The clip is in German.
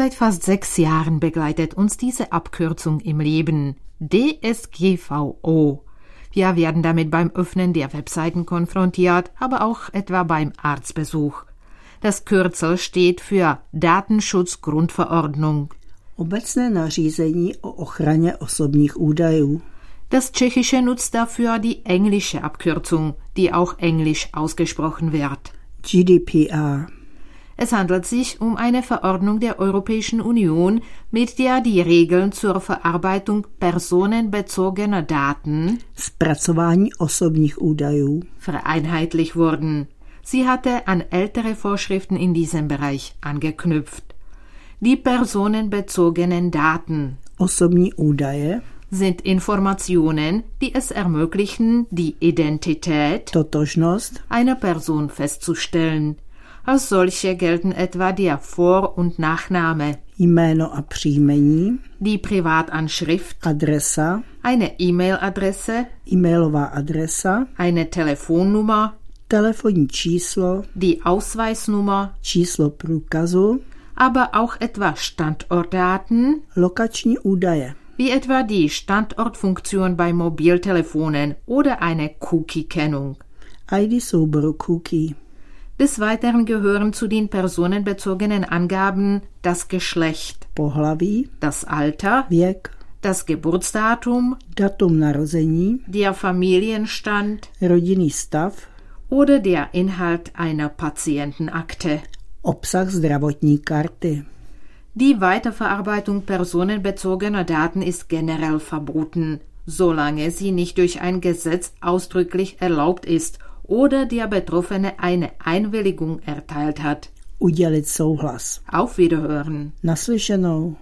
Seit fast sechs Jahren begleitet uns diese Abkürzung im Leben DSGVO. Wir werden damit beim Öffnen der Webseiten konfrontiert, aber auch etwa beim Arztbesuch. Das Kürzel steht für Datenschutzgrundverordnung. Obecné nařízení o ochraně osobních údajů. Das Tschechische nutzt dafür die englische Abkürzung, die auch englisch ausgesprochen wird. GDPR. Es handelt sich um eine Verordnung der Europäischen Union, mit der die Regeln zur Verarbeitung personenbezogener Daten Zpracování osobních údajů. vereinheitlicht wurden. Sie hatte an ältere Vorschriften in diesem Bereich angeknüpft. Die personenbezogenen Daten Osobní údaje, sind Informationen, die es ermöglichen, die Identität einer Person festzustellen. Als solche gelten etwa der Vor- und Nachname, jméno a příjmení, die Privatanschrift, adresa, eine E-Mail-Adresse, e-mailová adresa, eine Telefonnummer, telefonní číslo, die Ausweisnummer, číslo průkazu, aber auch etwa Standortdaten, lokační údaje, wie etwa die Standortfunktion bei Mobiltelefonen oder eine Cookie-Kennung. Cookie, Des Weiteren gehören zu den personenbezogenen Angaben das Geschlecht, pohlaví, das Alter, věk, das Geburtsdatum, datum narození, der Familienstand rodinný stav, oder der Inhalt einer Patientenakte. obsah zdravotní karty, Die Weiterverarbeitung personenbezogener Daten ist generell verboten, solange sie nicht durch ein Gesetz ausdrücklich erlaubt ist oder der Betroffene eine Einwilligung erteilt hat. udělit souhlas. Auf Wiederhören. Naslyšenou.